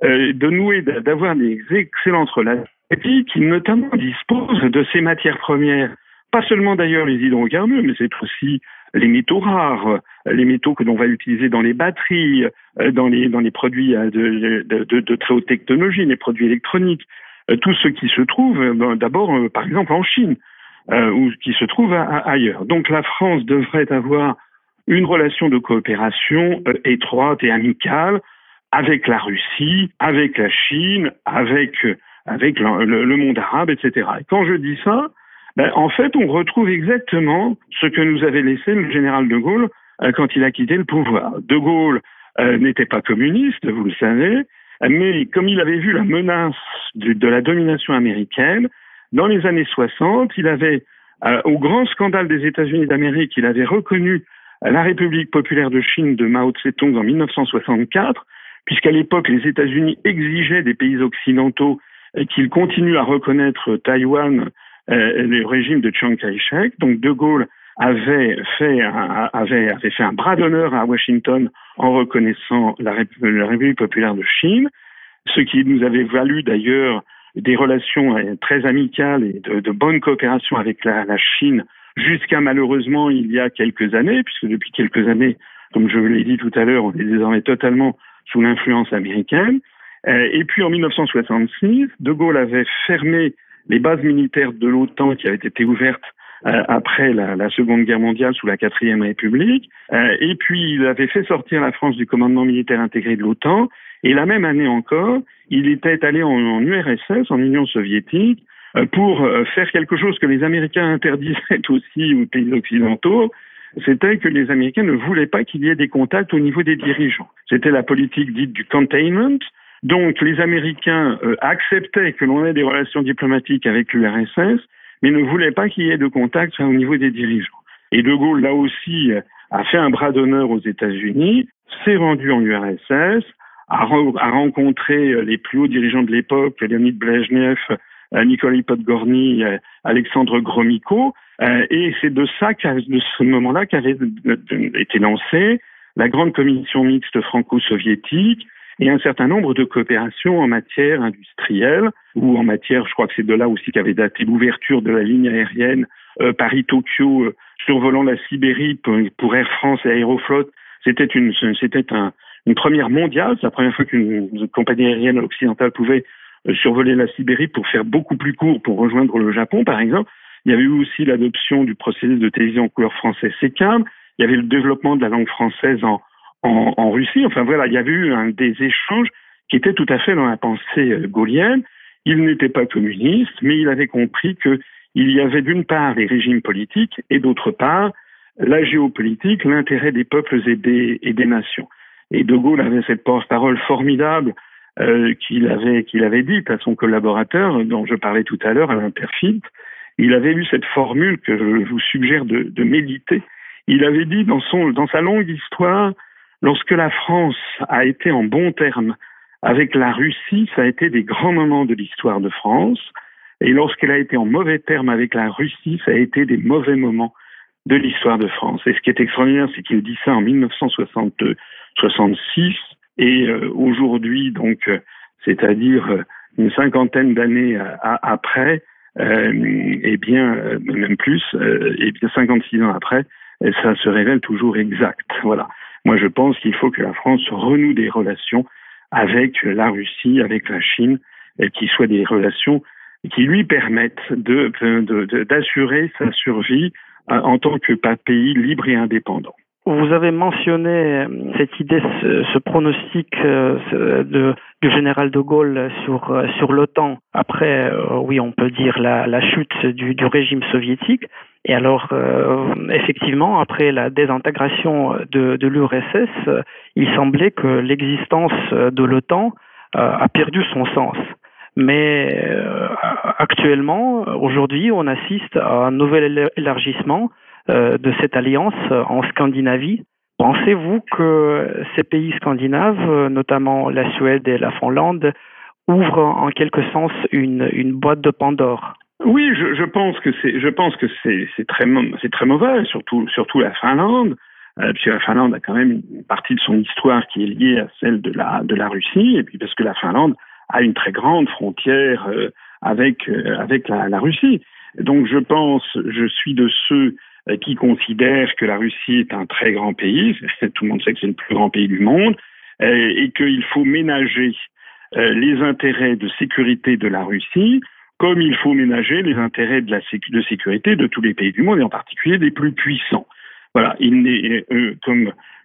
euh, de nouer, d'avoir des excellentes relations et qui notamment dispose de ces matières premières, pas seulement d'ailleurs les hydrocarbures, mais c'est aussi les métaux rares, les métaux que l'on va utiliser dans les batteries, euh, dans les, produits de, de, très haute technologie, les produits électroniques. Euh, tout ce qui se trouve euh, ben, d'abord, euh, par exemple, en Chine. ou qui se trouve ailleurs. Donc la France devrait avoir une relation de coopération étroite et amicale avec la Russie, avec la Chine, avec avec le, monde arabe, etc. Et quand je dis ça, ben, en fait, on retrouve exactement ce que nous avait laissé le général de Gaulle euh, quand il a quitté le pouvoir. De Gaulle euh, n'était pas communiste, vous le savez, mais comme il avait vu la menace de, la domination américaine, dans les années 60, il avait, euh, au grand scandale des États-Unis d'Amérique, il avait reconnu la République populaire de Chine de Mao Tse-tung en 1964, puisqu'à l'époque, les États-Unis exigeaient des pays occidentaux qu'ils continuent à reconnaître Taïwan, le régime de Chiang Kai-shek. Donc De Gaulle avait fait un, avait, avait fait un bras d'honneur à Washington en reconnaissant la, République populaire de Chine, ce qui nous avait valu d'ailleurs des relations euh, très amicales et de, de bonne coopération avec la, la Chine jusqu'à malheureusement il y a quelques années, puisque depuis quelques années, comme je l'ai dit tout à l'heure, on est désormais totalement sous l'influence américaine. Euh, et puis en 1966, De Gaulle avait fermé les bases militaires de l'OTAN qui avaient été ouvertes euh, après la, la, Seconde Guerre mondiale sous la Quatrième République. Euh, et puis il avait fait sortir la France du commandement militaire intégré de l'OTAN. Et la même année encore, il était allé en, en URSS, en Union soviétique, pour faire quelque chose que les Américains interdisaient aussi aux pays occidentaux, c'était que les Américains ne voulaient pas qu'il y ait des contacts au niveau des dirigeants. C'était la politique dite du containment, donc les Américains euh, acceptaient que l'on ait des relations diplomatiques avec l'URSS, mais ne voulaient pas qu'il y ait de contact au niveau des dirigeants. Et De Gaulle, là aussi, euh, a fait un bras d'honneur aux États-Unis, s'est rendu en URSS, a, rencontré euh, les plus hauts dirigeants de l'époque, Leonid Brezhnev, Nikolai Podgorny, Alexandre Gromyko, et c'est de ça, de ce moment-là, qu'avait été lancée la grande commission mixte franco-soviétique, et un certain nombre de coopérations en matière industrielle ou en matière, je crois que c'est de là aussi qu'avait daté l'ouverture de la ligne aérienne euh, Paris-Tokyo euh, survolant la Sibérie pour, Air France et Aeroflot. C'était une, c'était un, une première mondiale, c'est la première fois qu'une compagnie aérienne occidentale pouvait euh, survoler la Sibérie pour faire beaucoup plus court pour rejoindre le Japon, par exemple. Il y avait eu aussi l'adoption du procédé de télévision en couleur française SECAM. Il y avait le développement de la langue française en, en, Russie. Enfin voilà, il y avait eu un, des échanges qui étaient tout à fait dans la pensée euh, gaulienne. Il n'était pas communiste, mais il avait compris que il y avait d'une part les régimes politiques et d'autre part la géopolitique, l'intérêt des peuples et des, et des nations. Et De Gaulle avait cette porte-parole formidable euh, qu'il avait qu'il avait dite à son collaborateur, dont je parlais tout à l'heure, à l'Interfit. Il avait eu cette formule que je vous suggère de, de méditer. Il avait dit dans son dans sa longue histoire Lorsque la France a été en bon terme avec la Russie, ça a été des grands moments de l'histoire de France. Et lorsqu'elle a été en mauvais terme avec la Russie, ça a été des mauvais moments de l'histoire de France. Et ce qui est extraordinaire, c'est qu'il dit ça en 1966 et euh, aujourd'hui, donc, euh, c'est-à-dire euh, une cinquantaine d'années après, et bien même plus, et bien 56 ans après, ça se révèle toujours exact. Voilà. Moi, je pense qu'il faut que la France renoue des relations avec la Russie, avec la Chine, et qui soient des relations qui lui permettent d'assurer sa survie euh, en tant que pays libre et indépendant. Vous avez mentionné euh, cette idée, ce, pronostic euh, de, du général de Gaulle sur, l'OTAN après, oui, on peut dire la, chute du, régime soviétique. Et alors, euh, effectivement, après la désintégration de, de l'URSS, il semblait que l'existence de l'OTAN euh, a perdu son sens. Mais euh, actuellement, aujourd'hui, on assiste à un nouvel élargissement de cette alliance en Scandinavie. Pensez-vous que ces pays scandinaves, notamment la Suède et la Finlande, ouvrent en quelque sens une, une boîte de Pandore? Oui, je, je, pense que c'est, je pense que c'est, c'est très, c'est très mauvais, surtout, surtout la Finlande, euh, puisque la Finlande a quand même une partie de son histoire qui est liée à celle de la, de la Russie, et puis parce que la Finlande a une très grande frontière euh, avec, euh, avec la, Russie. Donc je pense, je suis de ceux euh, qui considèrent que la Russie est un très grand pays, tout le monde sait que c'est le plus grand pays du monde, et, et qu'il faut ménager les intérêts de sécurité de la Russie comme il faut ménager les intérêts de sécurité de tous les pays du monde et en particulier des plus puissants. Voilà, il n'est euh,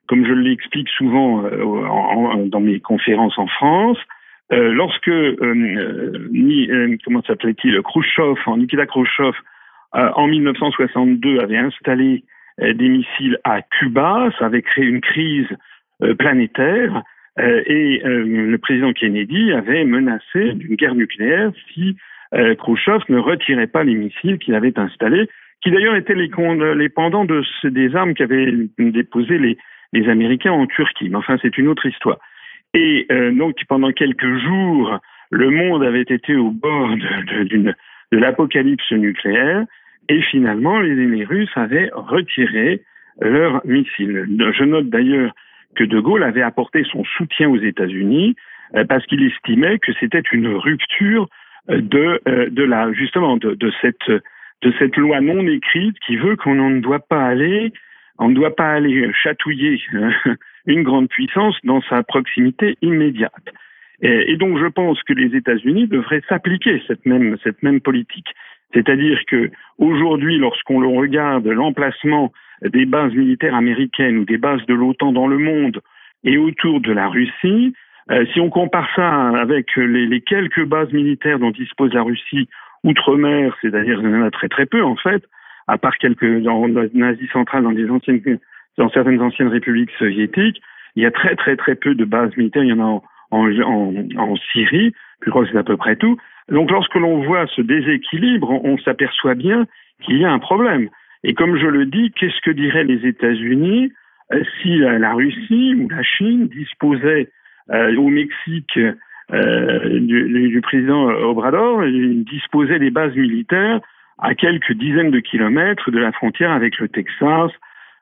comme je l'explique souvent euh, dans mes conférences en France, euh, lorsque comment s'appelait-il Khrushchev, Nikita Khrushchev, en 1962 avait installé des missiles à Cuba, ça avait créé une crise planétaire. et le président Kennedy avait menacé d'une guerre nucléaire si euh, Khrushchev ne retirait pas les missiles qu'il avait installés, qui d'ailleurs étaient les, les pendants de, des armes qu'avaient déposées les, les Américains en Turquie. Mais enfin, c'est une autre histoire. Et euh, donc, pendant quelques jours, le monde avait été au bord de, de, de l'apocalypse nucléaire, et finalement, les, les Russes avaient retiré leurs missiles. Je note d'ailleurs que De Gaulle avait apporté son soutien aux États-Unis euh, parce qu'il estimait que c'était une rupture de, euh, de la, justement, de, de, cette, de cette loi non écrite qui veut qu'on ne doit pas aller, on ne doit pas aller chatouiller une grande puissance dans sa proximité immédiate. Et, donc, je pense que les États-Unis devraient s'appliquer cette même, cette même politique. C'est-à-dire que aujourd'hui, lorsqu'on regarde l'emplacement des bases militaires américaines ou des bases de l'OTAN dans le monde et autour de la Russie, euh, si on compare ça avec les, les, quelques bases militaires dont dispose la Russie outre-mer, c'est-à-dire il y en a très très peu en fait, à part quelques dans l'Asie centrale, dans anciennes, dans certaines anciennes républiques soviétiques, il y a très très très peu de bases militaires. Il y en a en, en, en, Syrie, je crois que c'est à peu près tout. Donc lorsque l'on voit ce déséquilibre, on, s'aperçoit bien qu'il y a un problème. Et comme je le dis, qu'est-ce que diraient les États-Unis euh, si la Russie ou la Chine disposaient au Mexique euh, du, président Obrador, il disposait des bases militaires à quelques dizaines de kilomètres de la frontière avec le Texas,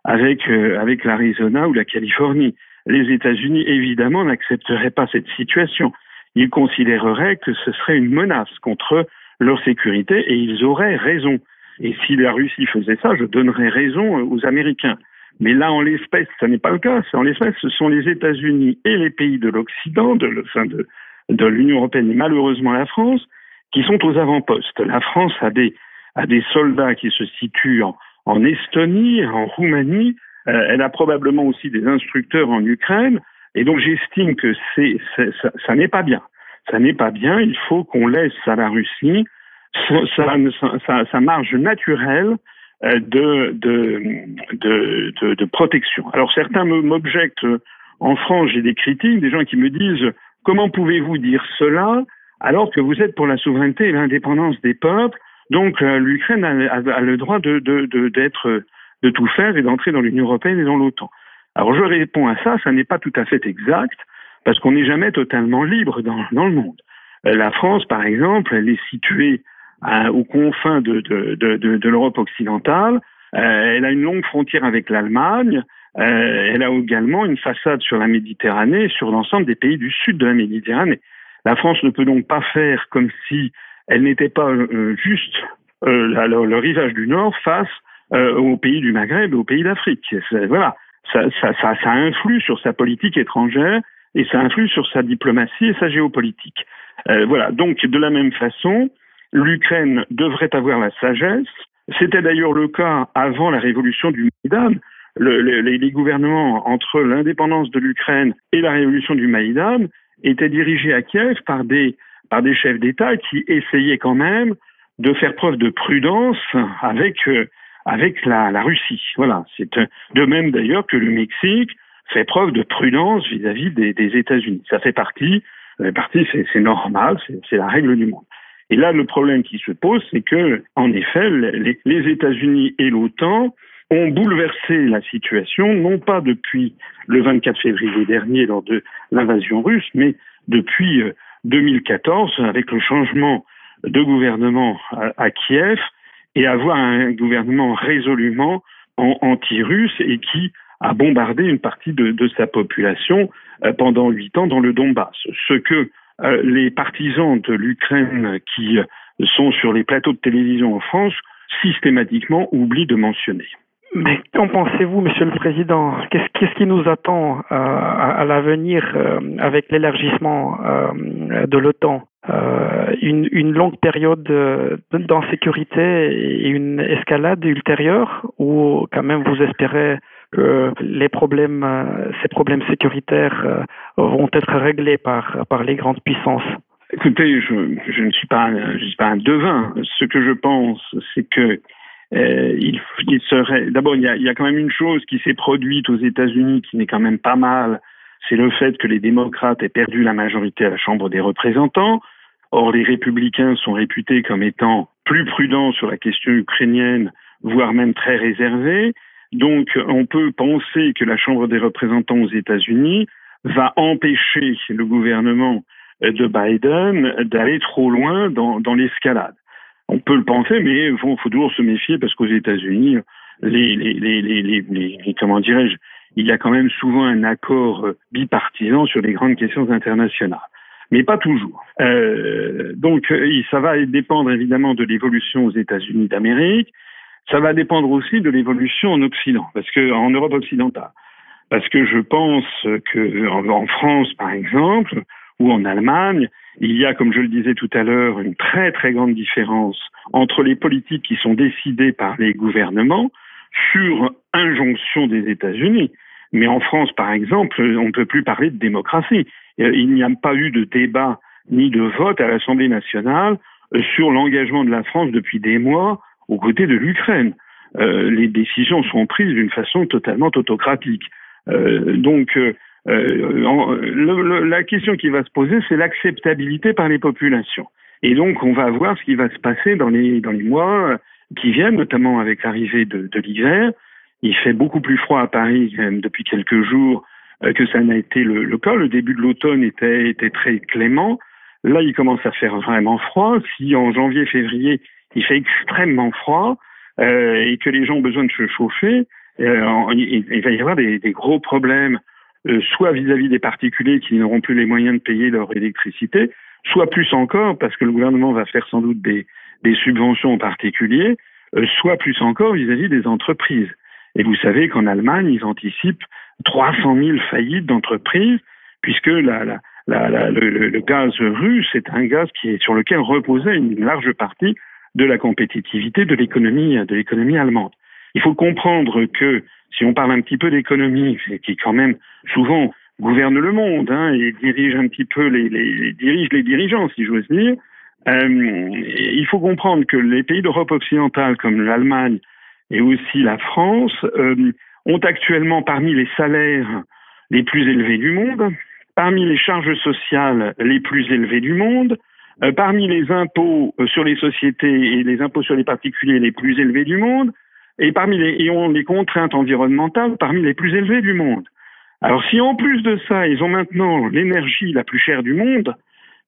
avec, euh, avec l'Arizona ou la Californie. Les États-Unis, évidemment, n'accepteraient pas cette situation. Ils considéreraient que ce serait une menace contre leur sécurité et ils auraient raison. Et si la Russie faisait ça, je donnerais raison aux Américains. Mais là, en l'espèce, ce n'est pas le cas. En l'espèce, ce sont les États-Unis et les pays de l'Occident, de, l'Union européenne et malheureusement la France, qui sont aux avant-postes. La France a des, a soldats qui se situent en, Estonie, en Roumanie. Euh, elle a probablement aussi des instructeurs en Ukraine. Et donc, j'estime que ça, n'est pas bien. Ça n'est pas bien. Il faut qu'on laisse à la Russie sa, marge naturelle de, de, de, de, protection. Alors certains m'objectent, euh, en France j'ai des critiques, des gens qui me disent comment pouvez-vous dire cela alors que vous êtes pour la souveraineté et l'indépendance des peuples, donc euh, l'Ukraine a, a, le droit de, d'être de tout faire et d'entrer dans l'Union européenne et dans l'OTAN. Alors je réponds à ça, ça n'est pas tout à fait exact, parce qu'on n'est jamais totalement libre dans, dans le monde. La France, par exemple, elle est située aux confins de, l'Europe occidentale. Euh, elle a une longue frontière avec l'Allemagne. Euh, elle a également une façade sur la Méditerranée, sur l'ensemble des pays du sud de la Méditerranée. La France ne peut donc pas faire comme si elle n'était pas euh, juste euh, le, rivage du Nord face euh, aux pays du Maghreb et aux pays d'Afrique. Voilà, ça, influe sur sa politique étrangère et ça influe sur sa diplomatie et sa géopolitique. Euh, voilà, donc de la même façon, l'Ukraine devrait avoir la sagesse. C'était d'ailleurs le cas avant la révolution du Maïdan. Le, les, gouvernements entre l'indépendance de l'Ukraine et la révolution du Maïdan étaient dirigés à Kiev par des, chefs d'État qui essayaient quand même de faire preuve de prudence avec, euh, la, Russie. Voilà, c'est de même d'ailleurs que le Mexique fait preuve de prudence vis-à-vis -vis des, des États-Unis. Ça fait partie, ça fait partie, c'est normal, c'est la règle du monde. Et là, le problème qui se pose, c'est que, en effet, les, États-Unis et l'OTAN ont bouleversé la situation, non pas depuis le 24 février dernier lors de l'invasion russe, mais depuis 2014 euh, avec le changement de gouvernement à, Kiev et avoir un gouvernement résolument anti-russe et qui a bombardé une partie de, sa population euh, pendant huit ans dans le Donbass. Ce que les partisans de l'Ukraine qui sont sur les plateaux de télévision en France systématiquement oublient de mentionner. Mais qu'en pensez-vous, Monsieur le Président? Qu'est-ce qui nous attend euh, à, l'avenir euh, avec l'élargissement euh, de l'OTAN? Euh, une, une, longue période d'insécurité et une escalade ultérieure ou quand même vous espérez que les problèmes, ces problèmes sécuritaires vont être réglés par, les grandes puissances Écoutez, je, ne suis pas, un devin. Ce que je pense, c'est que euh, il, serait. D'abord, il y, a, quand même une chose qui s'est produite aux États-Unis qui n'est quand même pas mal. C'est le fait que les démocrates aient perdu la majorité à la Chambre des représentants. Or, les républicains sont réputés comme étant plus prudents sur la question ukrainienne, voire même très réservés. Donc, on peut penser que la Chambre des représentants aux États-Unis va empêcher le gouvernement de Biden d'aller trop loin dans, l'escalade. On peut le penser, mais il faut, faut, toujours se méfier parce qu'aux États-Unis, les, les, les, les, comment dirais-je, il y a quand même souvent un accord bipartisan sur les grandes questions internationales, mais pas toujours. Euh, donc, ça va dépendre évidemment de l'évolution aux États-Unis d'Amérique. Ça va dépendre aussi de l'évolution en Occident, parce que en Europe occidentale, parce que je pense que en France, par exemple, ou en Allemagne, il y a, comme je le disais tout à l'heure, une très très grande différence entre les politiques qui sont décidées par les gouvernements sur injonction des États-Unis. Mais en France, par exemple, on ne peut plus parler de démocratie. Euh, il n'y a pas eu de débat ni de vote à l'Assemblée nationale euh, sur l'engagement de la France depuis des mois aux côtés de l'Ukraine. Euh, les décisions sont prises d'une façon totalement autocratique. Euh, donc, euh, la question qui va se poser, c'est l'acceptabilité par les populations. Et donc, on va voir ce qui va se passer dans les, dans les mois qui viennent, notamment avec l'arrivée de, l'hiver. Il fait beaucoup plus froid à Paris même depuis quelques jours que ça n'a été le, le, cas. Le début de l'automne était, était très clément. Là, il commence à faire vraiment froid. Si en janvier-février, il fait extrêmement froid euh, et que les gens ont besoin de se chauffer, euh, il, va y avoir des, gros problèmes euh, soit vis-à-vis des particuliers qui n'auront plus les moyens de payer leur électricité, soit plus encore, parce que le gouvernement va faire sans doute des, des subventions aux particuliers, euh, soit plus encore vis-à-vis des entreprises. Et vous savez qu'en Allemagne, ils anticipent 300 000 faillites d'entreprises, puisque la, la, la, le, le, gaz russe est un gaz qui est sur lequel reposait une large partie de la compétitivité de l'économie de l'économie allemande. Il faut comprendre que si on parle un petit peu d'économie, qui quand même souvent gouverne le monde hein, et dirige un petit peu les, les, dirige les dirigeants, si j'ose dire, euh, il faut comprendre que les pays d'Europe occidentale comme l'Allemagne et aussi la France euh, ont actuellement parmi les salaires les plus élevés du monde, parmi les charges sociales les plus élevées du monde, euh, parmi les impôts sur les sociétés et les impôts sur les particuliers les plus élevés du monde, et parmi les, ont des contraintes environnementales parmi les plus élevées du monde. Alors si en plus de ça, ils ont maintenant l'énergie la plus chère du monde,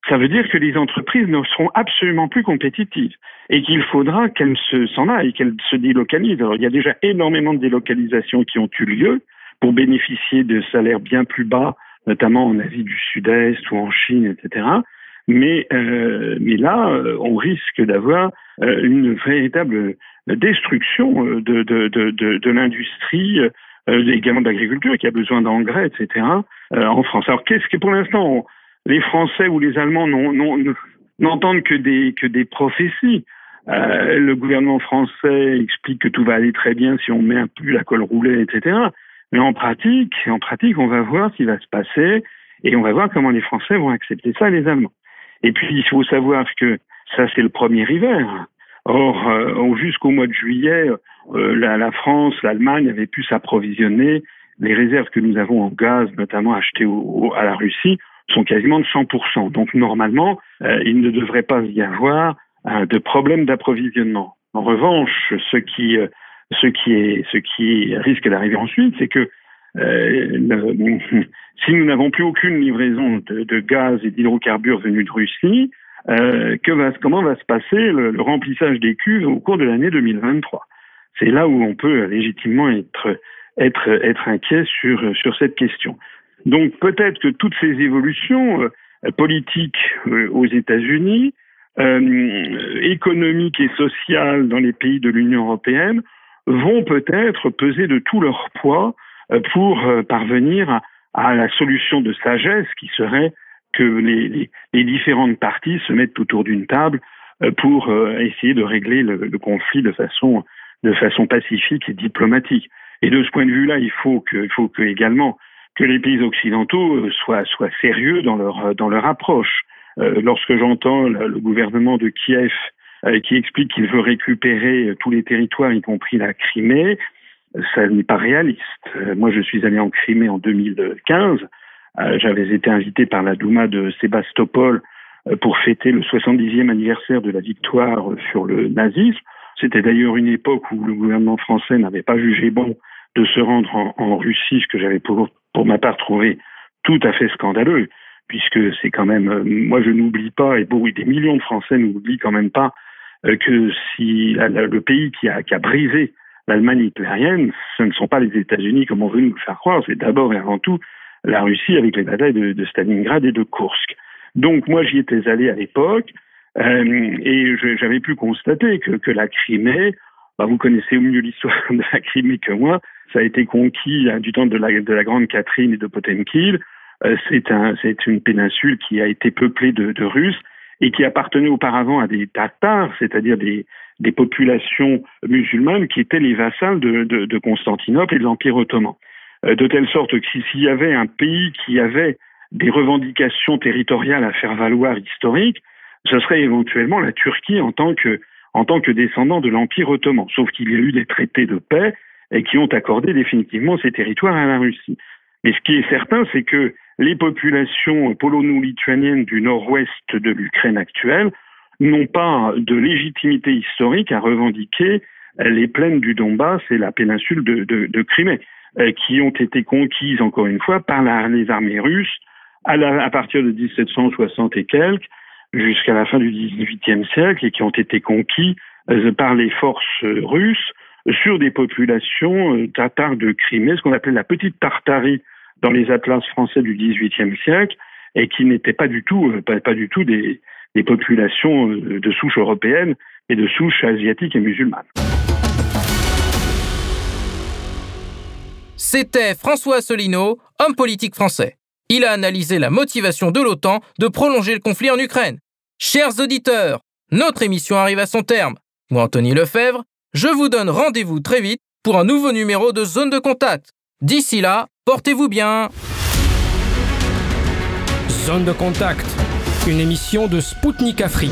ça veut dire que les entreprises ne seront absolument plus compétitives et qu'il faudra qu'elles s'en aillent, qu'elles se délocalisent. Alors, il y a déjà énormément de délocalisations qui ont eu lieu pour bénéficier de salaires bien plus bas, notamment en Asie du Sud-Est ou en Chine, etc. Mais, euh, mais là, euh, on risque d'avoir euh, une véritable destruction euh, de, de, de, de, de l'industrie, euh, également de l'agriculture qui a besoin d'engrais, etc. Euh, en France. Alors qu'est-ce que pour l'instant les Français ou les Allemands n'entendent que des que des prophéties. Euh, le gouvernement français explique que tout va aller très bien si on met un peu la colle roulée, etc. Mais en pratique, en pratique, on va voir ce qui va se passer et on va voir comment les Français vont accepter ça et les Allemands. Et puis il faut savoir que ça c'est le premier hiver. Or, euh, jusqu'au mois de juillet, euh, la, France, l'Allemagne avaient pu s'approvisionner. Les réserves que nous avons en gaz, notamment achetées à la Russie, sont quasiment de 100%. Donc normalement, euh, il ne devrait pas y avoir de problème d'approvisionnement. En revanche, ce qui, ce qui, est, ce qui risque d'arriver ensuite, c'est que le, si nous n'avons plus aucune livraison de, gaz et d'hydrocarbures venus de Russie, euh, comment va se passer le, remplissage des cuves au cours de l'année 2023 C'est là où on peut légitimement être, inquiet sur, cette question. Donc peut-être que toutes ces évolutions euh, politiques euh, aux États-Unis, euh, économiques et sociales dans les pays de l'Union européenne, vont peut-être peser de tout leur poids euh, pour parvenir à, la solution de sagesse qui serait que les, différentes parties se mettent autour d'une table euh, pour euh, essayer de régler le, conflit de façon, de façon pacifique et diplomatique. Et de ce point de vue-là, il faut que, il faut que également que les pays occidentaux euh, soient, soient sérieux dans leur, dans leur approche. lorsque j'entends le gouvernement de Kiev qui explique qu'il veut récupérer tous les territoires, y compris la Crimée, ça n'est pas réaliste. moi, je suis allé en Crimée en 2015. Euh, j'avais été invité par la Douma de Sébastopol euh, pour fêter le 70e anniversaire de la victoire sur le nazisme. C'était d'ailleurs une époque où le gouvernement français n'avait pas jugé bon de se rendre en, Russie, ce que j'avais pour, ma part trouvé tout à fait scandaleux, puisque c'est quand même, euh, moi je n'oublie pas, et bon, des millions de Français n'oublient quand même pas que si le pays qui a brisé l'Allemagne hitlérienne, ce ne sont pas les États-Unis comme on veut nous le faire croire, c'est d'abord et avant tout la Russie avec les batailles de, Stalingrad et de Kursk. Donc moi j'y étais allé à l'époque euh, et j'avais pu constater que, la Crimée, bah, vous connaissez au mieux l'histoire de la Crimée que moi, ça a été conquis hein, du temps de la, de la Grande Catherine et de Potemkin. Euh, c'est un, une péninsule qui a été peuplée de, Russes et qui appartenait auparavant à des Tatars, c'est-à-dire des, des populations musulmanes qui étaient les vassals de, Constantinople et de l'Empire ottoman. Euh, de telle sorte que s'il y avait un pays qui avait des revendications territoriales à faire valoir historiques, ce serait éventuellement la Turquie en tant que, en tant que descendant de l'Empire ottoman. Sauf qu'il y a eu des traités de paix et qui ont accordé définitivement ces territoires à la Russie. Mais ce qui est certain, c'est que les populations polono-lituaniennes du nord-ouest de l'Ukraine actuelle n'ont pas de légitimité historique à revendiquer les plaines du Donbass et la péninsule de, Crimée. Euh, qui ont été conquises, encore une fois, par les armées russes à, partir de 1760 et quelques jusqu'à la fin du XVIIIe siècle et qui ont été conquis euh, par les forces russes sur des populations euh, tatares de Crimée, ce qu'on appelait la petite Tartarie dans les atlas français du XVIIIe siècle, et qui n'étaient pas du tout, pas du tout des, des populations de souche européenne et de souche asiatique et musulmane. C'était François Asselineau, homme politique français. Il a analysé la motivation de l'OTAN de prolonger le conflit en Ukraine. Chers auditeurs, notre émission arrive à son terme. Moi, Anthony Lefebvre, je vous donne rendez-vous très vite pour un nouveau numéro de Zone de Contact. D'ici là, portez-vous bien. Zone de Contact, une émission de Spoutnik Afrique.